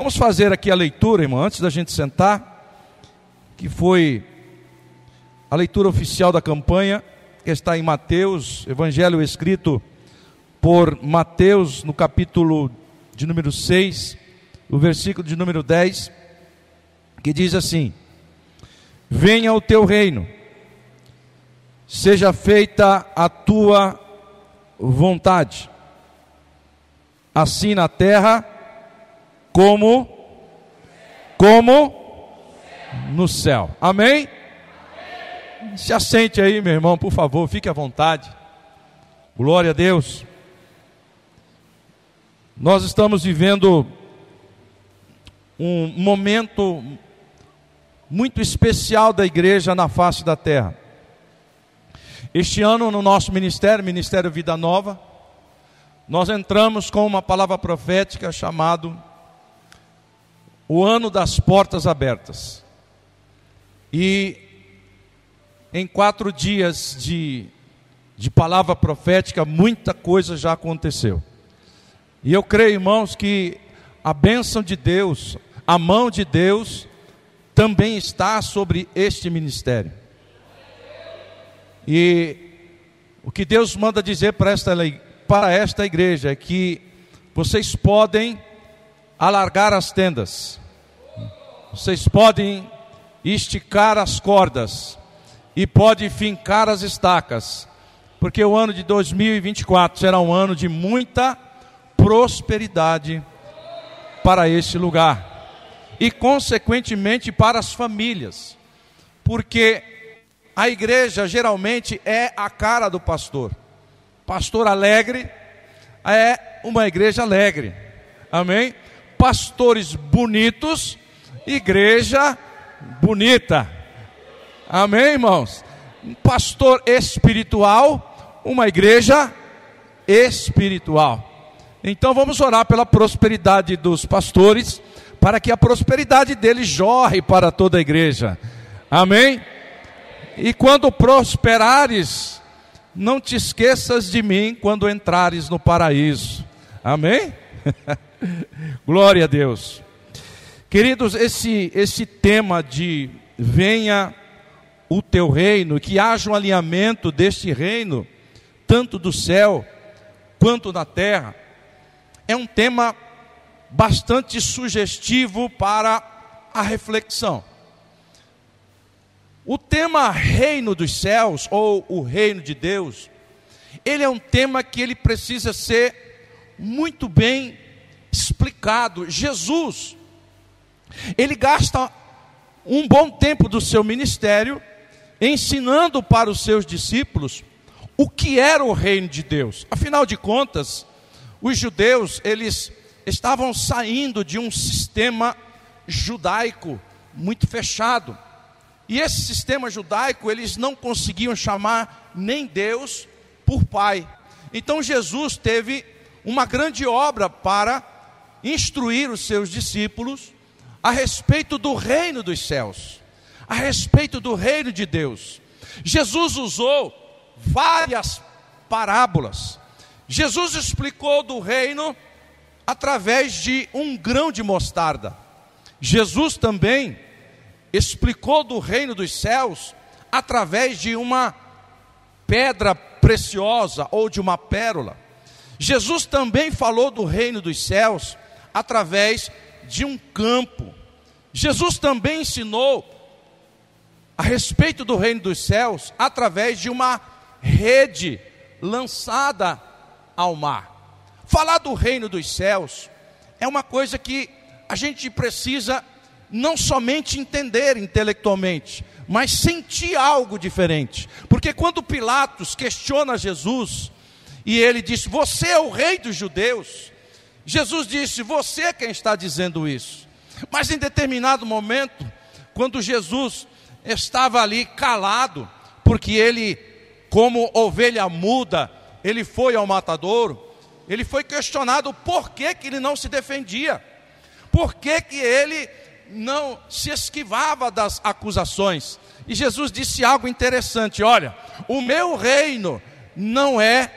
Vamos fazer aqui a leitura, irmão, antes da gente sentar, que foi a leitura oficial da campanha, que está em Mateus, evangelho escrito por Mateus, no capítulo de número 6, o versículo de número 10, que diz assim: Venha o teu reino, seja feita a tua vontade, assim na terra como como no céu. Amém? Se assente aí, meu irmão, por favor, fique à vontade. Glória a Deus. Nós estamos vivendo um momento muito especial da igreja na face da terra. Este ano, no nosso ministério, Ministério Vida Nova, nós entramos com uma palavra profética chamado o ano das portas abertas. E em quatro dias de, de palavra profética, muita coisa já aconteceu. E eu creio, irmãos, que a bênção de Deus, a mão de Deus, também está sobre este ministério. E o que Deus manda dizer para esta, para esta igreja é que vocês podem alargar as tendas, vocês podem esticar as cordas e pode fincar as estacas, porque o ano de 2024 será um ano de muita prosperidade para este lugar e consequentemente para as famílias. Porque a igreja geralmente é a cara do pastor. Pastor alegre é uma igreja alegre. Amém? Pastores bonitos igreja bonita. Amém, irmãos? Um pastor espiritual, uma igreja espiritual. Então vamos orar pela prosperidade dos pastores, para que a prosperidade deles jorre para toda a igreja. Amém? E quando prosperares, não te esqueças de mim quando entrares no paraíso. Amém? Glória a Deus. Queridos, esse, esse tema de venha o teu reino, que haja um alinhamento deste reino, tanto do céu quanto da terra, é um tema bastante sugestivo para a reflexão. O tema reino dos céus ou o reino de Deus, ele é um tema que ele precisa ser muito bem explicado. Jesus ele gasta um bom tempo do seu ministério ensinando para os seus discípulos o que era o reino de Deus. Afinal de contas, os judeus, eles estavam saindo de um sistema judaico muito fechado. E esse sistema judaico, eles não conseguiam chamar nem Deus por Pai. Então Jesus teve uma grande obra para instruir os seus discípulos a respeito do reino dos céus, a respeito do reino de Deus. Jesus usou várias parábolas. Jesus explicou do reino através de um grão de mostarda. Jesus também explicou do reino dos céus através de uma pedra preciosa ou de uma pérola. Jesus também falou do reino dos céus através de um campo. Jesus também ensinou a respeito do reino dos céus através de uma rede lançada ao mar. Falar do reino dos céus é uma coisa que a gente precisa não somente entender intelectualmente, mas sentir algo diferente. Porque quando Pilatos questiona Jesus e ele diz: Você é o rei dos judeus, Jesus disse: Você é quem está dizendo isso. Mas em determinado momento, quando Jesus estava ali calado, porque ele, como ovelha muda, ele foi ao matadouro, ele foi questionado por que, que ele não se defendia, por que, que ele não se esquivava das acusações. E Jesus disse algo interessante: Olha, o meu reino não é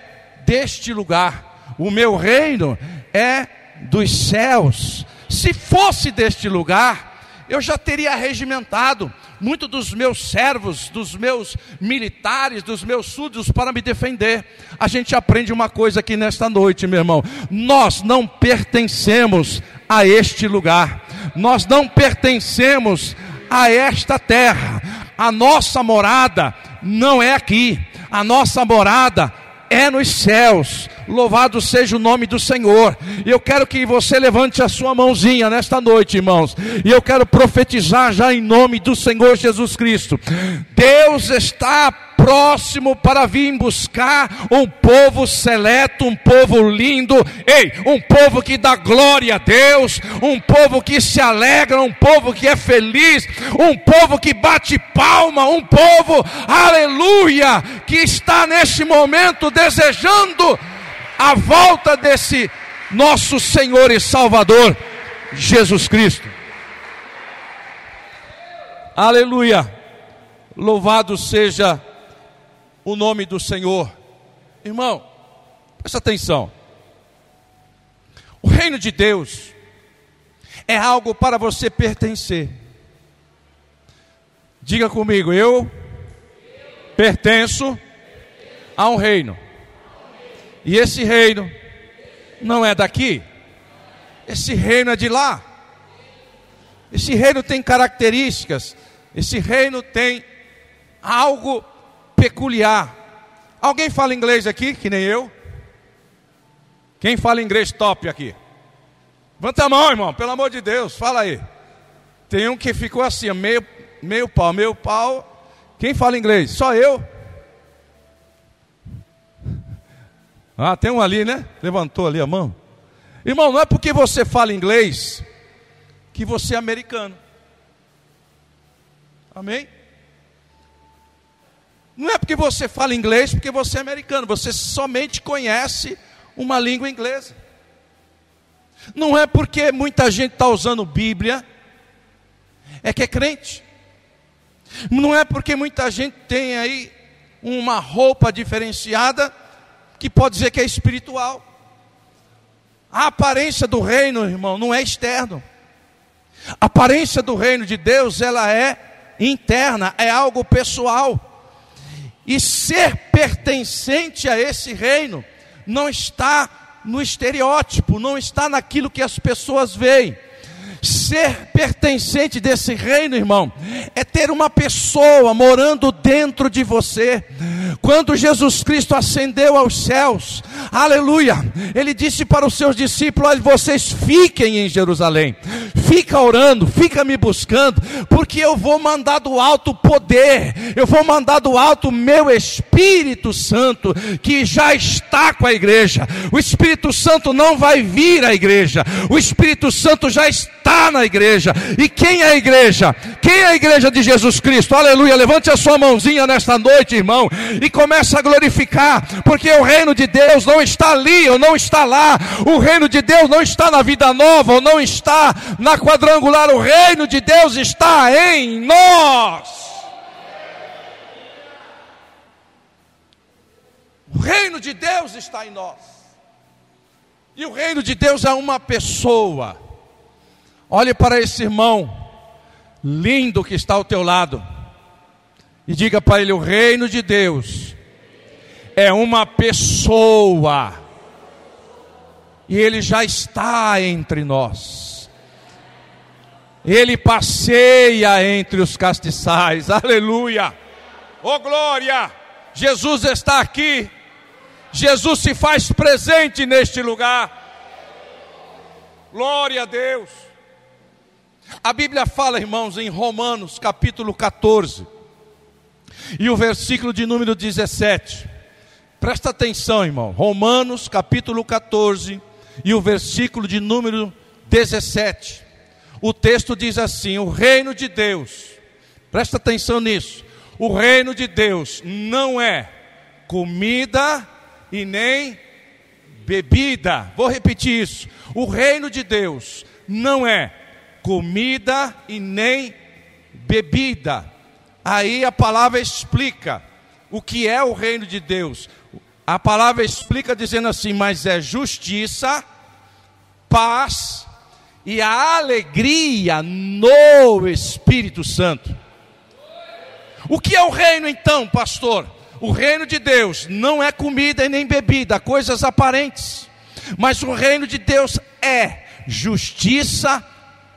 deste lugar, o meu reino é dos céus. Se fosse deste lugar, eu já teria regimentado muito dos meus servos, dos meus militares, dos meus súditos para me defender. A gente aprende uma coisa aqui nesta noite, meu irmão. Nós não pertencemos a este lugar. Nós não pertencemos a esta terra. A nossa morada não é aqui. A nossa morada é nos céus. Louvado seja o nome do Senhor. E eu quero que você levante a sua mãozinha nesta noite, irmãos. E eu quero profetizar já em nome do Senhor Jesus Cristo. Deus está próximo para vir buscar um povo seleto, um povo lindo, ei, um povo que dá glória a Deus, um povo que se alegra, um povo que é feliz, um povo que bate palma, um povo, aleluia, que está neste momento desejando a volta desse nosso Senhor e Salvador, Jesus Cristo. Aleluia. Louvado seja o nome do Senhor. Irmão, presta atenção. O reino de Deus é algo para você pertencer. Diga comigo, eu pertenço a um reino. E esse reino não é daqui. Esse reino é de lá. Esse reino tem características. Esse reino tem algo peculiar. Alguém fala inglês aqui, que nem eu? Quem fala inglês top aqui? Levanta a mão, irmão, pelo amor de Deus, fala aí. Tem um que ficou assim, meio, meio pau, meio pau. Quem fala inglês? Só eu. Ah, tem um ali, né? Levantou ali a mão. Irmão, não é porque você fala inglês que você é americano. Amém? Não é porque você fala inglês porque você é americano, você somente conhece uma língua inglesa. Não é porque muita gente está usando Bíblia, é que é crente. Não é porque muita gente tem aí uma roupa diferenciada, que pode dizer que é espiritual. A aparência do reino, irmão, não é externo. A aparência do reino de Deus, ela é interna, é algo pessoal. E ser pertencente a esse reino não está no estereótipo, não está naquilo que as pessoas veem. Ser pertencente desse reino, irmão, é ter uma pessoa morando dentro de você. Quando Jesus Cristo ascendeu aos céus, aleluia, ele disse para os seus discípulos: Olha, vocês fiquem em Jerusalém, fica orando, fica me buscando, porque eu vou mandar do alto poder, eu vou mandar do alto meu Espírito Santo, que já está com a igreja. O Espírito Santo não vai vir à igreja, o Espírito Santo já está está na igreja. E quem é a igreja? Quem é a igreja de Jesus Cristo? Aleluia. Levante a sua mãozinha nesta noite, irmão, e comece a glorificar, porque o reino de Deus não está ali ou não está lá. O reino de Deus não está na vida nova ou não está na quadrangular. O reino de Deus está em nós. O reino de Deus está em nós. E o reino de Deus é uma pessoa. Olhe para esse irmão lindo que está ao teu lado e diga para ele: o reino de Deus é uma pessoa e ele já está entre nós. Ele passeia entre os castiçais, aleluia, oh glória! Jesus está aqui, Jesus se faz presente neste lugar, glória a Deus. A Bíblia fala, irmãos, em Romanos capítulo 14, e o versículo de número 17. Presta atenção, irmão. Romanos capítulo 14 e o versículo de número 17. O texto diz assim: O reino de Deus, presta atenção nisso. O reino de Deus não é comida e nem bebida. Vou repetir isso. O reino de Deus não é comida e nem bebida. Aí a palavra explica o que é o reino de Deus. A palavra explica dizendo assim: mas é justiça, paz e a alegria no Espírito Santo. O que é o reino então, pastor? O reino de Deus não é comida e nem bebida, coisas aparentes. Mas o reino de Deus é justiça,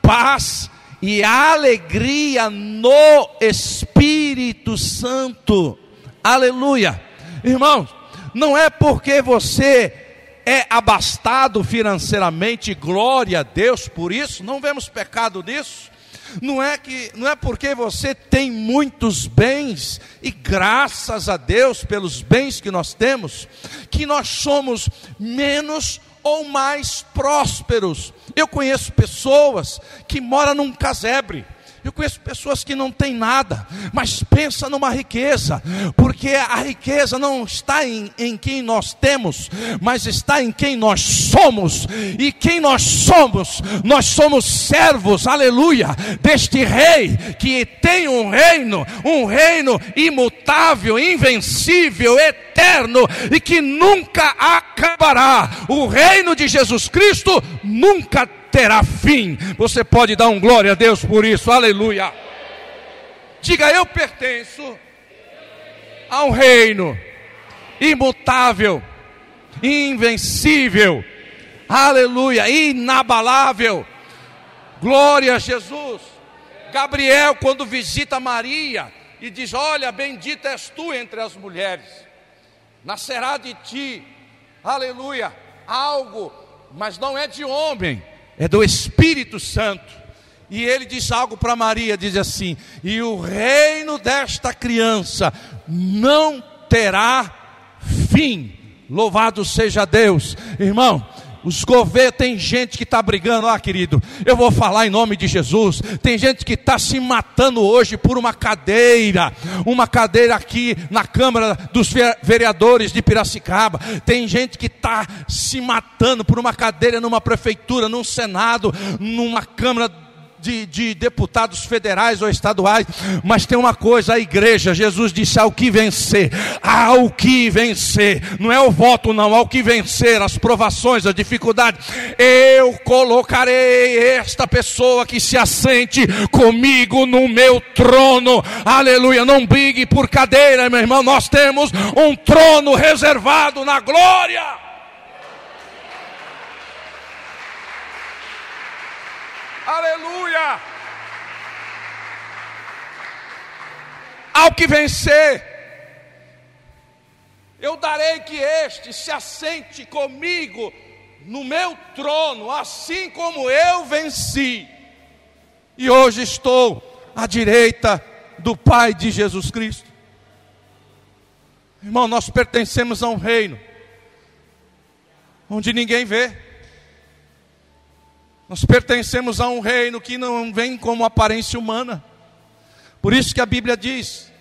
paz e alegria no Espírito Santo. Aleluia. Irmãos, não é porque você é abastado financeiramente, glória a Deus por isso, não vemos pecado nisso. Não é que não é porque você tem muitos bens e graças a Deus pelos bens que nós temos que nós somos menos ou mais prósperos. Eu conheço pessoas que moram num casebre eu conheço pessoas que não têm nada, mas pensa numa riqueza, porque a riqueza não está em, em quem nós temos, mas está em quem nós somos. E quem nós somos? Nós somos servos, aleluia, deste rei que tem um reino, um reino imutável, invencível, eterno e que nunca acabará. O reino de Jesus Cristo nunca terá fim. Você pode dar um glória a Deus por isso, aleluia. Diga, eu pertenço a um reino imutável, invencível, aleluia, inabalável. Glória a Jesus. Gabriel, quando visita Maria e diz: Olha, bendita és tu entre as mulheres, nascerá de ti, aleluia, algo, mas não é de homem, é do Espírito Santo. E ele diz algo para Maria: diz assim: E o reino desta criança não terá fim. Louvado seja Deus, irmão. Os governos, tem gente que está brigando, ah, querido, eu vou falar em nome de Jesus. Tem gente que está se matando hoje por uma cadeira, uma cadeira aqui na Câmara dos Vereadores de Piracicaba. Tem gente que está se matando por uma cadeira numa prefeitura, num Senado, numa Câmara de, de, deputados federais ou estaduais, mas tem uma coisa: a igreja, Jesus disse: ao que vencer, ao que vencer, não é o voto, não, ao que vencer as provações, as dificuldades, eu colocarei esta pessoa que se assente comigo no meu trono, aleluia. Não brigue por cadeira, meu irmão, nós temos um trono reservado na glória. Aleluia! Ao que vencer, eu darei que este se assente comigo no meu trono, assim como eu venci. E hoje estou à direita do Pai de Jesus Cristo. Irmão, nós pertencemos a um reino onde ninguém vê. Nós pertencemos a um reino que não vem como aparência humana. Por isso que a Bíblia diz: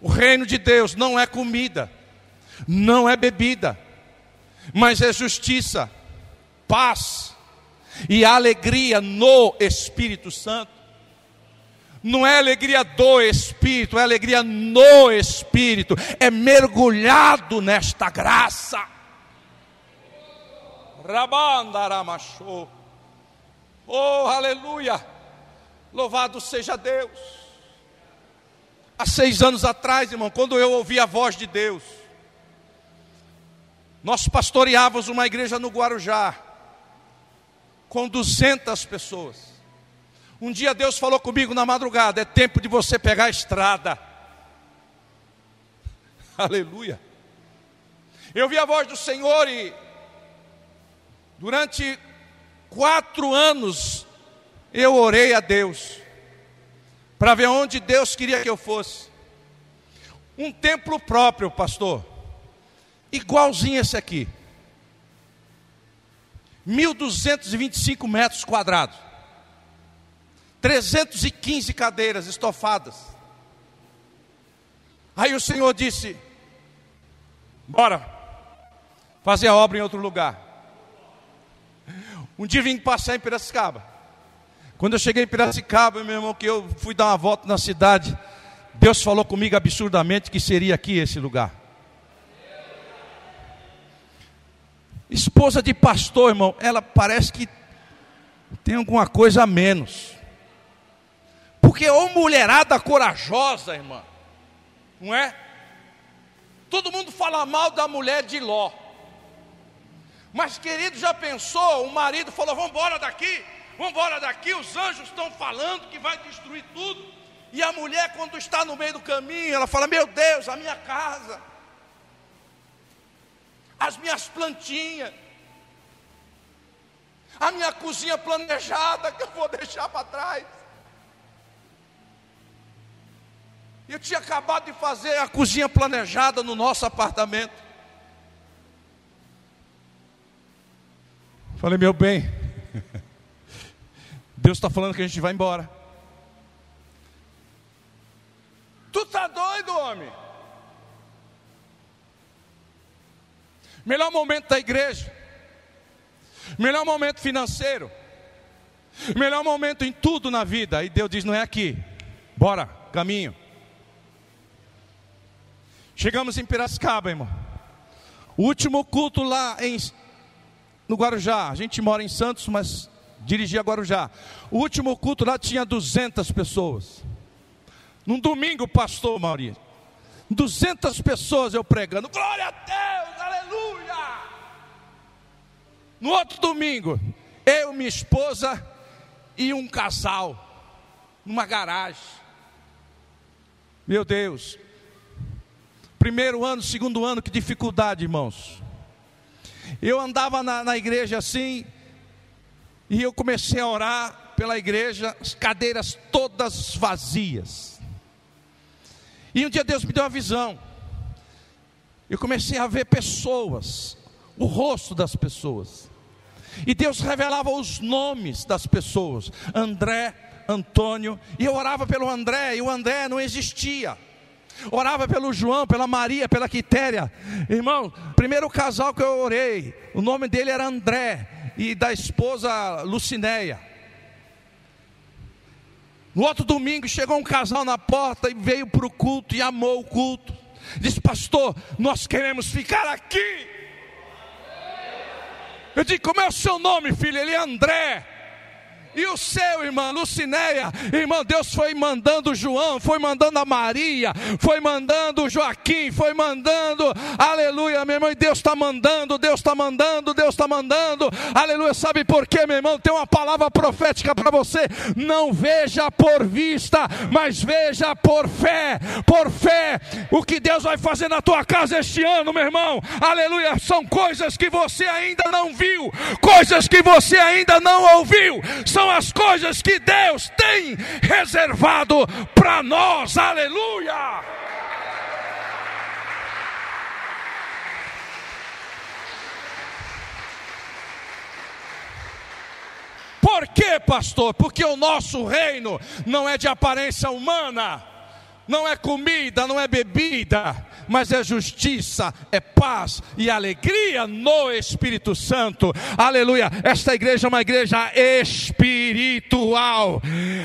o reino de Deus não é comida, não é bebida, mas é justiça, paz e alegria no Espírito Santo. Não é alegria do Espírito, é alegria no Espírito, é mergulhado nesta graça. Rabandaramachou. Oh, aleluia! Louvado seja Deus. Há seis anos atrás, irmão, quando eu ouvi a voz de Deus, nós pastoreávamos uma igreja no Guarujá, com 200 pessoas. Um dia Deus falou comigo na madrugada: é tempo de você pegar a estrada. Aleluia. Eu vi a voz do Senhor e, durante Quatro anos eu orei a Deus para ver onde Deus queria que eu fosse. Um templo próprio, pastor, igualzinho esse aqui, 1.225 metros quadrados, 315 cadeiras estofadas. Aí o Senhor disse: Bora fazer a obra em outro lugar. Um dia vim passar em Piracicaba. Quando eu cheguei em Piracicaba, meu irmão, que eu fui dar uma volta na cidade, Deus falou comigo absurdamente que seria aqui esse lugar. Esposa de pastor, irmão, ela parece que tem alguma coisa a menos. Porque ô mulherada corajosa, irmã, não é? Todo mundo fala mal da mulher de Ló. Mas, querido, já pensou? O marido falou: Vamos embora daqui, vamos embora daqui. Os anjos estão falando que vai destruir tudo. E a mulher, quando está no meio do caminho, ela fala: Meu Deus, a minha casa, as minhas plantinhas, a minha cozinha planejada que eu vou deixar para trás. Eu tinha acabado de fazer a cozinha planejada no nosso apartamento. Falei, meu bem, Deus está falando que a gente vai embora. Tu tá doido, homem? Melhor momento da igreja, melhor momento financeiro, melhor momento em tudo na vida. E Deus diz: não é aqui, bora, caminho. Chegamos em Piracicaba, irmão. O último culto lá em, no Guarujá. A gente mora em Santos, mas dirigia Guarujá. O último culto lá tinha 200 pessoas. Num domingo, pastor Maurício. 200 pessoas eu pregando. Glória a Deus, aleluia. No outro domingo, eu, minha esposa e um casal. Numa garagem. Meu Deus, Primeiro ano, segundo ano, que dificuldade, irmãos. Eu andava na, na igreja assim, e eu comecei a orar pela igreja, as cadeiras todas vazias. E um dia Deus me deu uma visão. Eu comecei a ver pessoas, o rosto das pessoas. E Deus revelava os nomes das pessoas: André, Antônio. E eu orava pelo André, e o André não existia orava pelo João, pela Maria, pela Quitéria. Irmão, primeiro casal que eu orei, o nome dele era André e da esposa Lucinéia. No outro domingo chegou um casal na porta e veio para o culto e amou o culto. Disse, pastor, nós queremos ficar aqui. Eu disse, como é o seu nome, filho? Ele é André. E o seu, irmã Lucinéia, irmão, Deus foi mandando João, foi mandando a Maria, foi mandando Joaquim, foi mandando, aleluia, meu irmão, e Deus está mandando, Deus está mandando, Deus está mandando, aleluia. Sabe por quê, meu irmão? Tem uma palavra profética para você. Não veja por vista, mas veja por fé, por fé, o que Deus vai fazer na tua casa este ano, meu irmão, aleluia. São coisas que você ainda não viu, coisas que você ainda não ouviu, são são as coisas que Deus tem reservado para nós. Aleluia! Por quê, pastor? Porque o nosso reino não é de aparência humana, não é comida, não é bebida, mas é justiça, é paz e alegria no Espírito Santo. Aleluia. Esta igreja é uma igreja espiritual.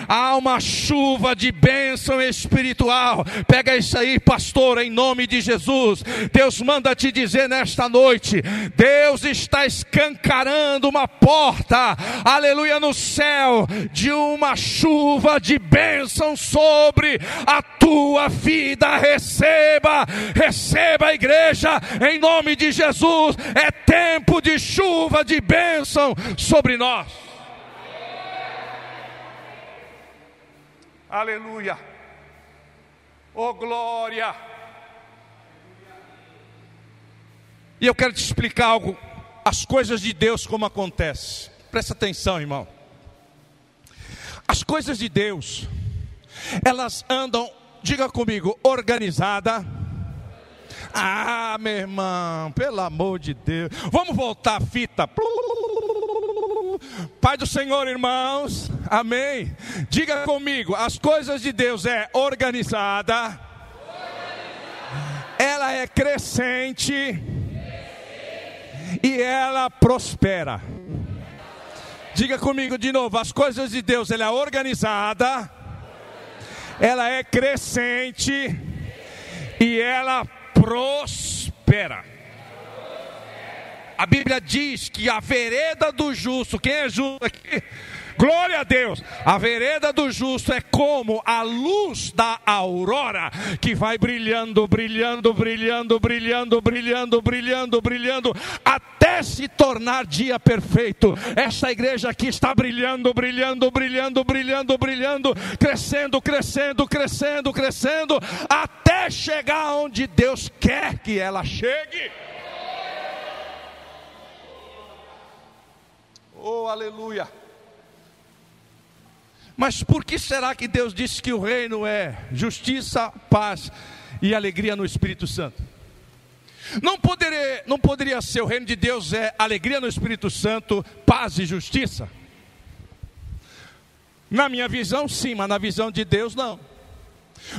Há uma chuva de bênção espiritual. Pega isso aí, pastor, em nome de Jesus. Deus manda te dizer nesta noite: Deus está escancarando uma porta, aleluia, no céu, de uma chuva de bênção sobre a tua vida. Receba, receba a igreja em nome de Jesus. É tempo de chuva de bênção sobre nós. Aleluia. Oh glória. E eu quero te explicar algo, as coisas de Deus como acontece. Presta atenção, irmão. As coisas de Deus, elas andam, diga comigo, organizada ah, meu irmão, pelo amor de Deus. Vamos voltar a fita. Pai do Senhor, irmãos. Amém. Diga comigo, as coisas de Deus é organizada. Ela é crescente. E ela prospera. Diga comigo de novo, as coisas de Deus, ela é organizada. Ela é crescente e ela prospera. A Bíblia diz que a vereda do justo, quem é justo aqui? Glória a Deus. A vereda do justo é como a luz da aurora que vai brilhando, brilhando, brilhando, brilhando, brilhando, brilhando, brilhando, até se tornar dia perfeito. Essa igreja aqui está brilhando, brilhando, brilhando, brilhando, brilhando, crescendo, crescendo, crescendo, crescendo, até chegar onde Deus quer que ela chegue. Oh, aleluia. Mas por que será que Deus disse que o reino é justiça, paz e alegria no Espírito Santo? Não poderia, não poderia ser o reino de Deus é alegria no Espírito Santo, paz e justiça? Na minha visão, sim, mas na visão de Deus, não.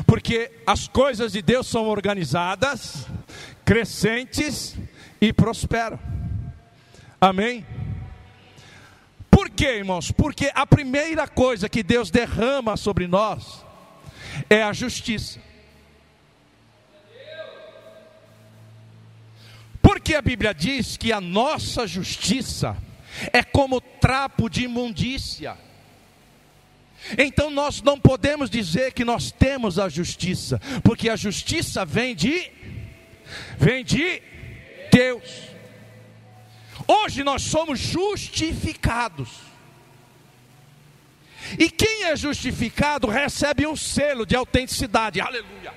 Porque as coisas de Deus são organizadas, crescentes e prosperam. Amém? Quê, irmãos? Porque a primeira coisa que Deus derrama sobre nós é a justiça. Porque a Bíblia diz que a nossa justiça é como trapo de imundícia. Então nós não podemos dizer que nós temos a justiça, porque a justiça vem de vem de Deus. Hoje nós somos justificados. E quem é justificado recebe um selo de autenticidade. Aleluia.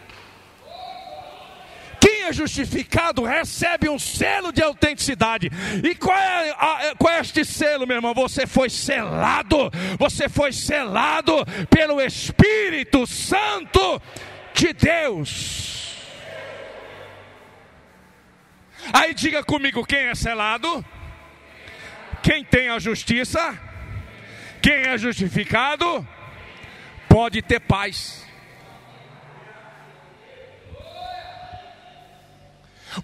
Quem é justificado recebe um selo de autenticidade. E qual é, a, qual é este selo, meu irmão? Você foi selado. Você foi selado pelo Espírito Santo de Deus. Aí diga comigo quem é selado. Quem tem a justiça, quem é justificado, pode ter paz.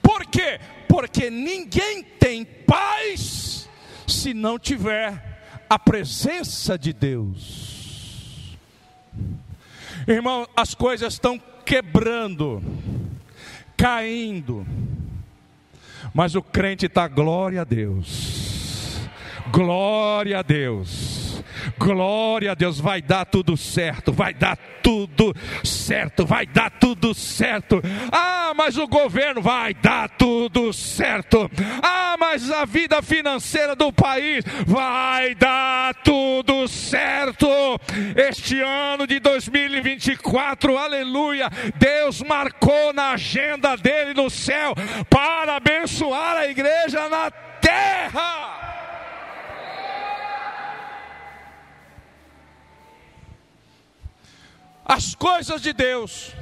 Por quê? Porque ninguém tem paz se não tiver a presença de Deus. Irmão, as coisas estão quebrando, caindo, mas o crente está glória a Deus Glória a Deus. Glória a Deus, vai dar tudo certo, vai dar tudo certo, vai dar tudo certo. Ah, mas o governo vai dar tudo certo. Ah, mas a vida financeira do país vai dar tudo certo. Este ano de 2024, aleluia, Deus marcou na agenda dele no céu para abençoar a igreja na terra. As coisas de Deus,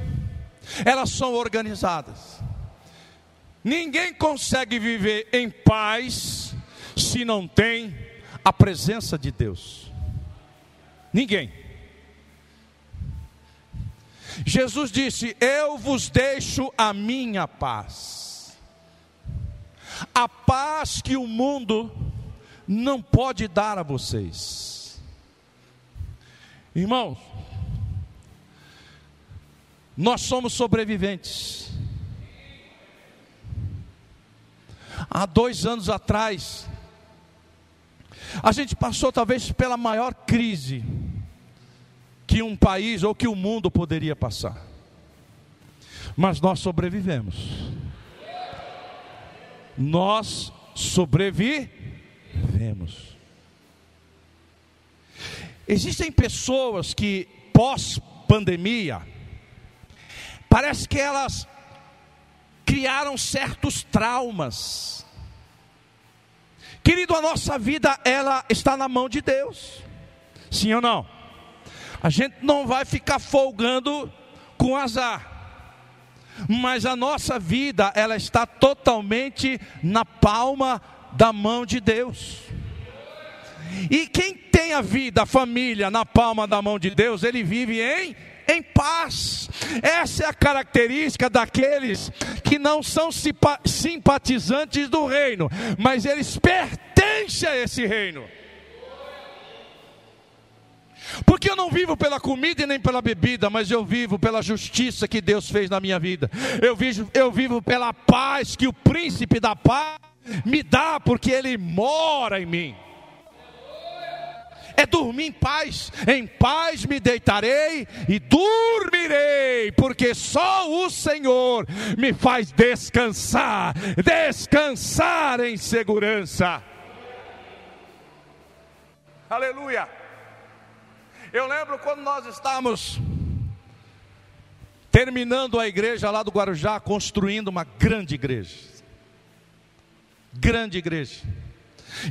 elas são organizadas. Ninguém consegue viver em paz se não tem a presença de Deus. Ninguém. Jesus disse: Eu vos deixo a minha paz. A paz que o mundo não pode dar a vocês. Irmãos, nós somos sobreviventes. Há dois anos atrás, a gente passou talvez pela maior crise que um país ou que o mundo poderia passar. Mas nós sobrevivemos. Nós sobrevivemos. Existem pessoas que pós pandemia Parece que elas criaram certos traumas. Querido, a nossa vida ela está na mão de Deus. Sim ou não? A gente não vai ficar folgando com azar. Mas a nossa vida ela está totalmente na palma da mão de Deus. E quem tem a vida, a família na palma da mão de Deus, ele vive em em paz. Essa é a característica daqueles que não são simpatizantes do reino, mas eles pertencem a esse reino. Porque eu não vivo pela comida e nem pela bebida, mas eu vivo pela justiça que Deus fez na minha vida. Eu vivo, eu vivo pela paz que o príncipe da paz me dá, porque ele mora em mim. É dormir em paz. Em paz me deitarei e dormirei, porque só o Senhor me faz descansar, descansar em segurança. Aleluia. Eu lembro quando nós estávamos terminando a igreja lá do Guarujá, construindo uma grande igreja. Grande igreja.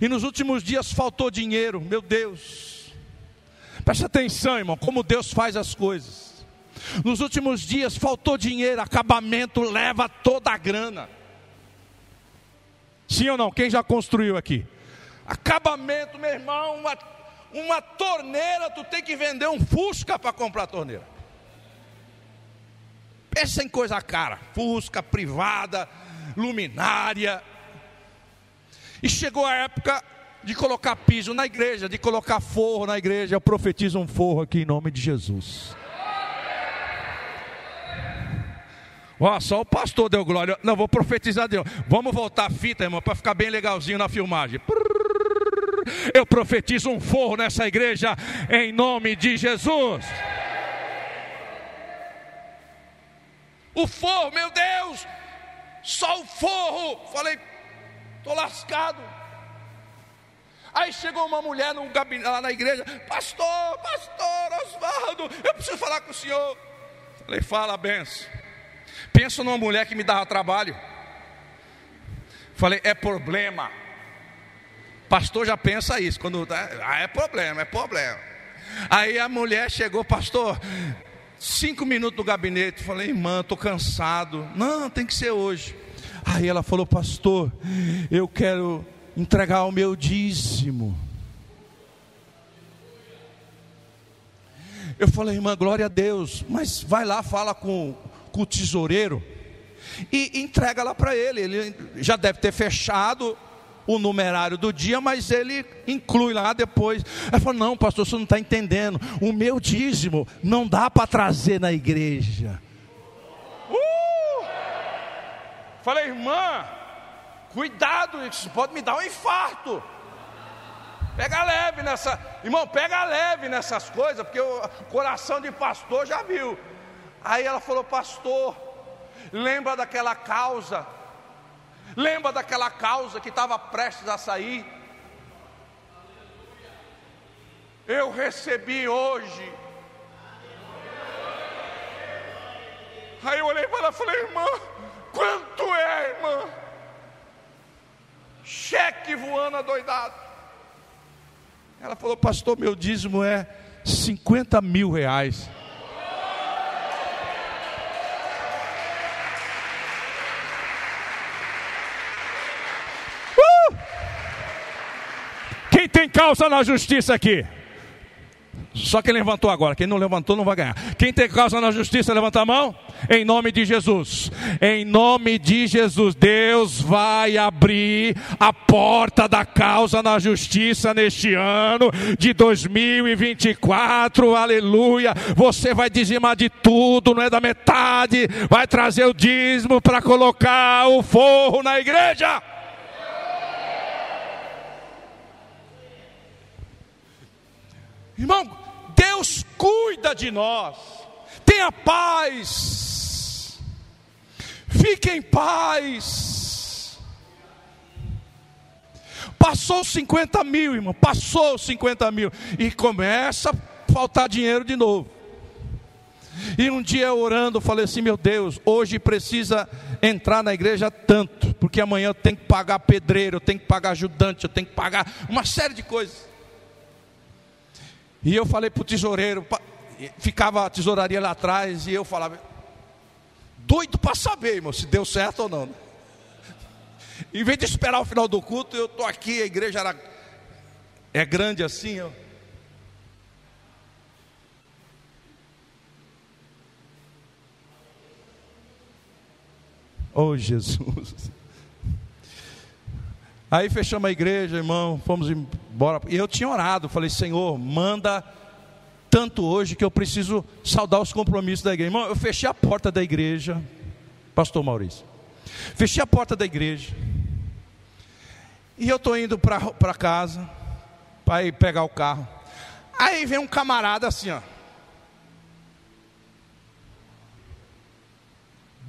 E nos últimos dias faltou dinheiro, meu Deus. Preste atenção, irmão, como Deus faz as coisas. Nos últimos dias faltou dinheiro, acabamento leva toda a grana. Sim ou não? Quem já construiu aqui? Acabamento, meu irmão, uma, uma torneira, tu tem que vender um Fusca para comprar a torneira. Pensa em coisa cara, Fusca, privada, luminária. E chegou a época de colocar piso na igreja, de colocar forro na igreja. Eu profetizo um forro aqui em nome de Jesus. Ó, só o pastor deu glória. Não, vou profetizar Deus. Vamos voltar a fita, irmão, para ficar bem legalzinho na filmagem. Eu profetizo um forro nessa igreja em nome de Jesus. O forro, meu Deus, só o forro. Falei, estou lascado. Aí chegou uma mulher num gabinete, lá na igreja, pastor, pastor Osvaldo, eu preciso falar com o senhor. Falei, fala, benção. Penso numa mulher que me dava trabalho. Falei, é problema. Pastor já pensa isso, quando ah, é problema, é problema. Aí a mulher chegou, pastor, cinco minutos no gabinete, falei, irmã, estou cansado. Não, tem que ser hoje. Aí ela falou, pastor, eu quero entregar o meu dízimo. Eu falei, irmã, glória a Deus, mas vai lá, fala com, com o tesoureiro e entrega lá para ele. Ele já deve ter fechado o numerário do dia, mas ele inclui lá depois. Ela falou: Não, pastor, você não está entendendo. O meu dízimo não dá para trazer na igreja. Uh! Falei, irmã, cuidado, isso pode me dar um infarto. Pega leve nessa, irmão, pega leve nessas coisas, porque o coração de pastor já viu. Aí ela falou, pastor, lembra daquela causa Lembra daquela causa que estava prestes a sair? Eu recebi hoje. Aí eu olhei para ela e falei, irmã, quanto irmã? Cheque voando adoidado. Ela falou, pastor, meu dízimo é 50 mil reais. tem causa na justiça aqui? Só quem levantou agora, quem não levantou não vai ganhar. Quem tem causa na justiça, levanta a mão. Em nome de Jesus. Em nome de Jesus, Deus vai abrir a porta da causa na justiça neste ano de 2024. Aleluia. Você vai dizimar de tudo, não é da metade. Vai trazer o dízimo para colocar o forro na igreja. Irmão, cuida de nós. Tenha paz. Fique em paz. Passou 50 mil, irmão. Passou 50 mil. E começa a faltar dinheiro de novo. E um dia orando, falei assim: meu Deus, hoje precisa entrar na igreja tanto, porque amanhã eu tenho que pagar pedreiro, eu tenho que pagar ajudante, eu tenho que pagar uma série de coisas. E eu falei para o tesoureiro, ficava a tesouraria lá atrás, e eu falava, doido para saber, irmão, se deu certo ou não. Em vez de esperar o final do culto, eu estou aqui, a igreja era, é grande assim. Ó. Oh Jesus. Aí fechamos a igreja, irmão, fomos embora. E eu tinha orado, falei, Senhor, manda tanto hoje que eu preciso saudar os compromissos da igreja. Irmão, eu fechei a porta da igreja, pastor Maurício. Fechei a porta da igreja. E eu estou indo para casa, para ir pegar o carro. Aí vem um camarada assim, ó.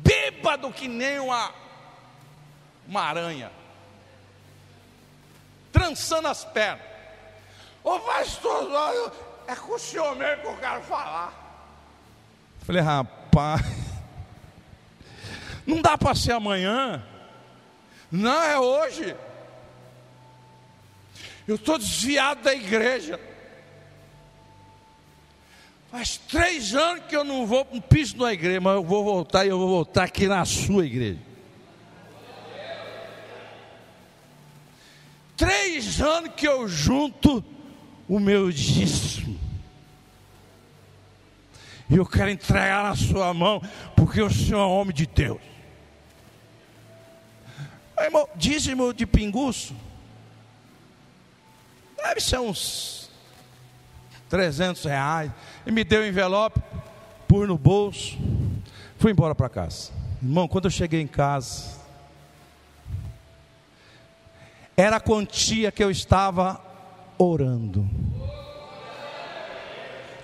Bêbado que nem uma, uma aranha. Trançando as pernas. Ô pastor, é com o senhor mesmo que eu quero falar. Falei, rapaz, não dá para ser amanhã. Não, é hoje. Eu estou desviado da igreja. Faz três anos que eu não vou, não piso na igreja, mas eu vou voltar e eu vou voltar aqui na sua igreja. Três anos que eu junto o meu dízimo. E eu quero entregar na sua mão, porque o Senhor é homem de Deus. Irmão, dízimo de pinguço. Deve ser uns 300 reais e me deu um envelope, pus no bolso, fui embora para casa. Irmão, quando eu cheguei em casa, era a quantia que eu estava orando.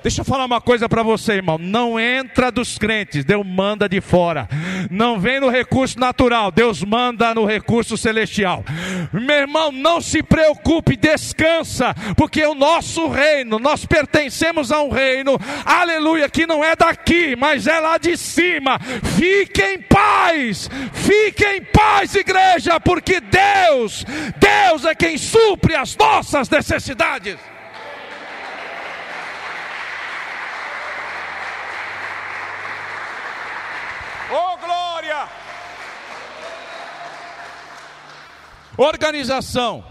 Deixa eu falar uma coisa para você, irmão. Não entra dos crentes, Deus manda de fora. Não vem no recurso natural, Deus manda no recurso celestial. Meu irmão, não se preocupe, descansa, porque o nosso reino, nós pertencemos a um reino, aleluia, que não é daqui, mas é lá de cima. Fique em paz, fique em paz, igreja, porque Deus, Deus é quem supre as nossas necessidades. Oh glória! Organização.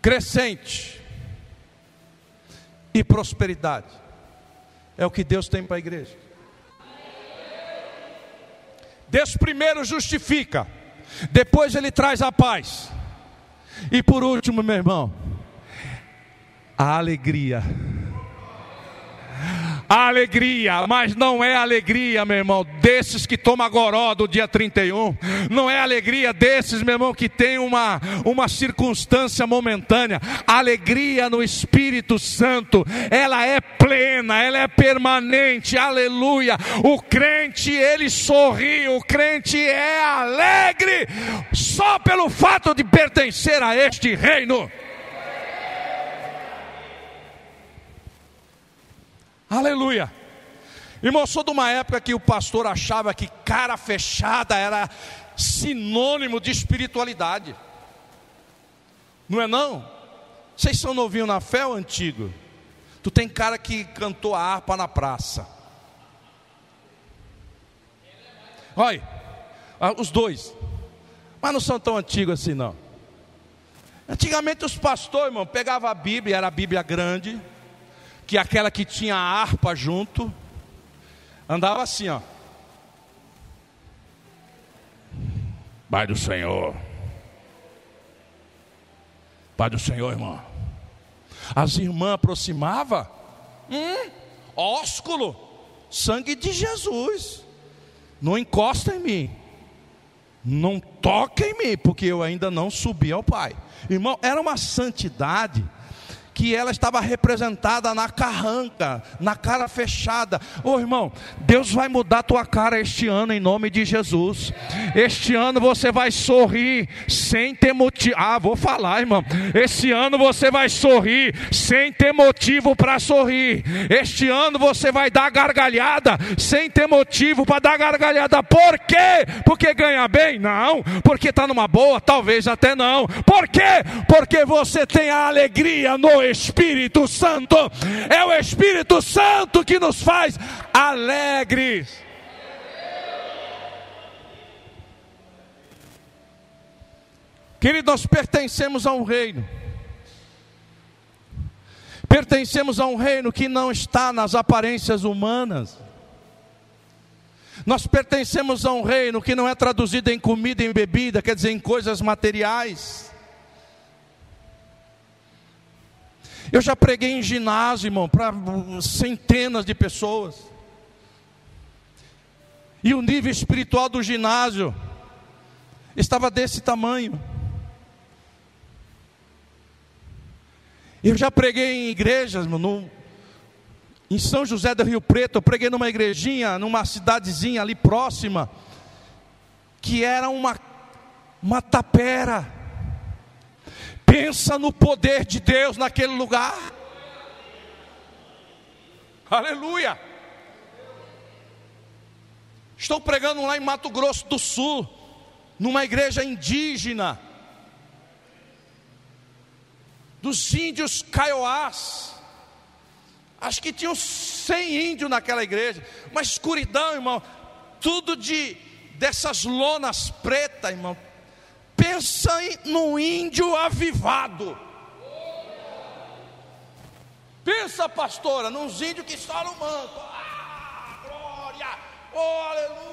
Crescente. E prosperidade. É o que Deus tem para a igreja. Deus primeiro justifica, depois ele traz a paz. E por último, meu irmão, a alegria a alegria, mas não é alegria, meu irmão, desses que tomam goró do dia 31, não é alegria desses, meu irmão, que tem uma, uma circunstância momentânea, a alegria no Espírito Santo, ela é plena, ela é permanente, aleluia. O crente, ele sorri, o crente é alegre, só pelo fato de pertencer a este reino. Aleluia. Irmão, sou de uma época que o pastor achava que cara fechada era sinônimo de espiritualidade. Não é não? Vocês são novinhos na fé ou antigo? Tu tem cara que cantou a harpa na praça. Olha, ah, os dois. Mas não são tão antigos assim não. Antigamente os pastores, irmão, pegavam a Bíblia, era a Bíblia grande que aquela que tinha a harpa junto, andava assim, ó. Pai do Senhor. Pai do Senhor, irmão. As irmãs aproximavam. Hum, ósculo. Sangue de Jesus. Não encosta em mim. Não toca em mim, porque eu ainda não subi ao Pai. Irmão, era uma santidade que ela estava representada na carranca, na cara fechada. Ô oh, irmão, Deus vai mudar tua cara este ano em nome de Jesus. Este ano você vai sorrir sem ter motivo. Ah, vou falar, irmão. Este ano você vai sorrir sem ter motivo para sorrir. Este ano você vai dar gargalhada sem ter motivo para dar gargalhada. Por quê? Porque ganha bem? Não. Porque está numa boa? Talvez até não. Por quê? Porque você tem a alegria no Espírito Santo. É o Espírito Santo que nos faz alegres. Querido, nós pertencemos a um reino. Pertencemos a um reino que não está nas aparências humanas. Nós pertencemos a um reino que não é traduzido em comida e em bebida, quer dizer, em coisas materiais. Eu já preguei em ginásio, irmão, para centenas de pessoas. E o nível espiritual do ginásio estava desse tamanho. Eu já preguei em igrejas, no, em São José do Rio Preto, eu preguei numa igrejinha, numa cidadezinha ali próxima, que era uma, uma tapera. Pensa no poder de Deus naquele lugar. Aleluia. Estou pregando lá em Mato Grosso do Sul, numa igreja indígena, dos índios Kaiowás. Acho que tinham 100 índios naquela igreja, uma escuridão, irmão, tudo de dessas lonas pretas, irmão. Pensa no índio avivado. Pensa, pastora, nos índios que estão no manto. Oh, aleluia!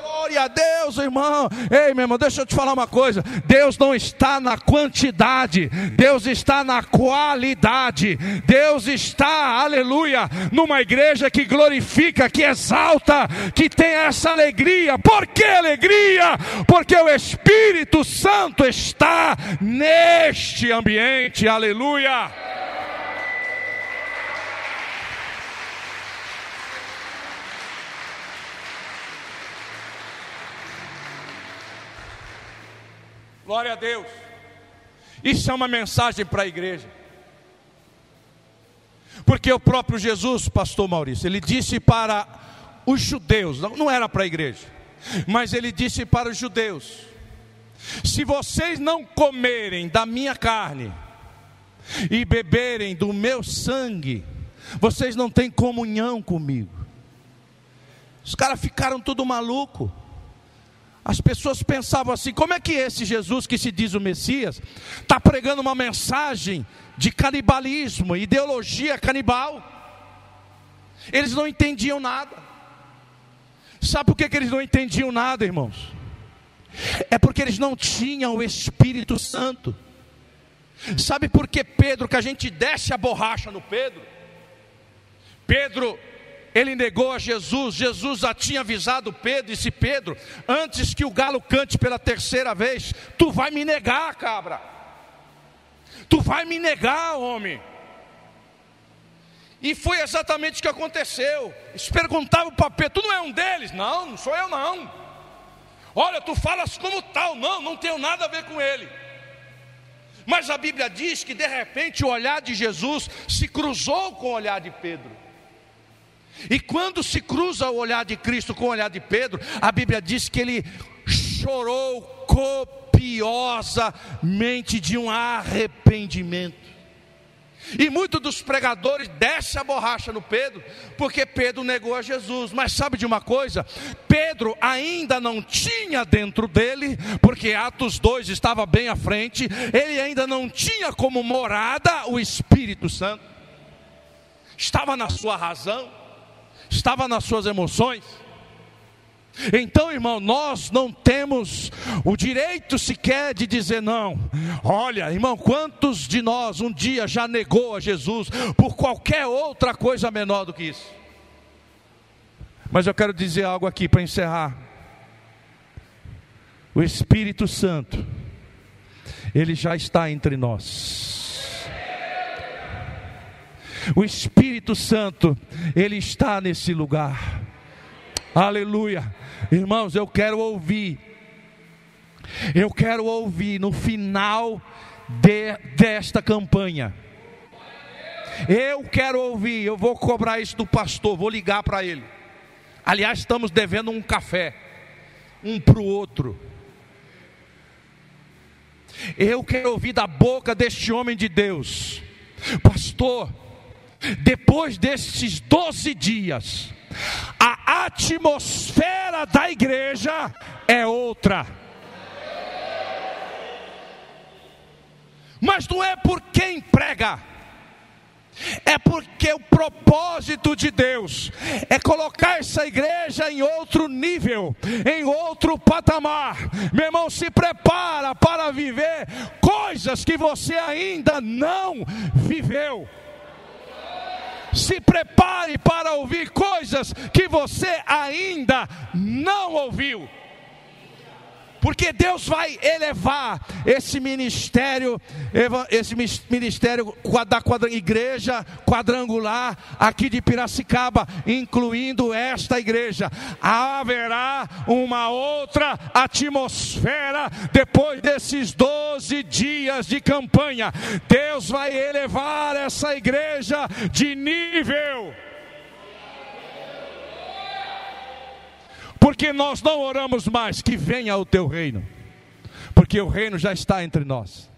Glória a Deus, irmão. Ei, meu irmão, deixa eu te falar uma coisa. Deus não está na quantidade, Deus está na qualidade. Deus está, aleluia, numa igreja que glorifica, que exalta, que tem essa alegria. Por que alegria? Porque o Espírito Santo está neste ambiente. Aleluia. Glória a Deus. Isso é uma mensagem para a igreja. Porque o próprio Jesus, pastor Maurício, ele disse para os judeus, não era para a igreja, mas ele disse para os judeus: se vocês não comerem da minha carne e beberem do meu sangue, vocês não têm comunhão comigo. Os caras ficaram tudo maluco. As pessoas pensavam assim: como é que esse Jesus que se diz o Messias está pregando uma mensagem de canibalismo, ideologia canibal? Eles não entendiam nada. Sabe por que, que eles não entendiam nada, irmãos? É porque eles não tinham o Espírito Santo. Sabe por que Pedro, que a gente desce a borracha no Pedro? Pedro ele negou a Jesus, Jesus já tinha avisado Pedro, disse Pedro, antes que o galo cante pela terceira vez, tu vai me negar, cabra. Tu vai me negar, homem. E foi exatamente o que aconteceu. Eles perguntavam para Pedro: Tu não é um deles? Não, não sou eu não. Olha, tu falas como tal. Não, não tenho nada a ver com ele. Mas a Bíblia diz que de repente o olhar de Jesus se cruzou com o olhar de Pedro. E quando se cruza o olhar de Cristo com o olhar de Pedro, a Bíblia diz que ele chorou copiosamente de um arrependimento. E muitos dos pregadores descem a borracha no Pedro, porque Pedro negou a Jesus. Mas sabe de uma coisa? Pedro ainda não tinha dentro dele, porque Atos 2 estava bem à frente, ele ainda não tinha como morada o Espírito Santo, estava na sua razão estava nas suas emoções. Então, irmão, nós não temos o direito sequer de dizer não. Olha, irmão, quantos de nós um dia já negou a Jesus por qualquer outra coisa menor do que isso? Mas eu quero dizer algo aqui para encerrar. O Espírito Santo, ele já está entre nós. O Espírito Santo, ele está nesse lugar. Aleluia. Irmãos, eu quero ouvir. Eu quero ouvir no final de, desta campanha. Eu quero ouvir, eu vou cobrar isso do pastor, vou ligar para ele. Aliás, estamos devendo um café, um para o outro. Eu quero ouvir da boca deste homem de Deus, pastor depois desses 12 dias, a atmosfera da igreja é outra. Mas não é por quem prega, é porque o propósito de Deus é colocar essa igreja em outro nível, em outro patamar. Meu irmão, se prepara para viver coisas que você ainda não viveu. Se prepare para ouvir coisas que você ainda não ouviu. Porque Deus vai elevar esse ministério, esse ministério da quadra, igreja quadrangular aqui de Piracicaba, incluindo esta igreja. Haverá uma outra atmosfera depois desses 12 dias de campanha. Deus vai elevar essa igreja de nível. Porque nós não oramos mais que venha o teu reino, porque o reino já está entre nós.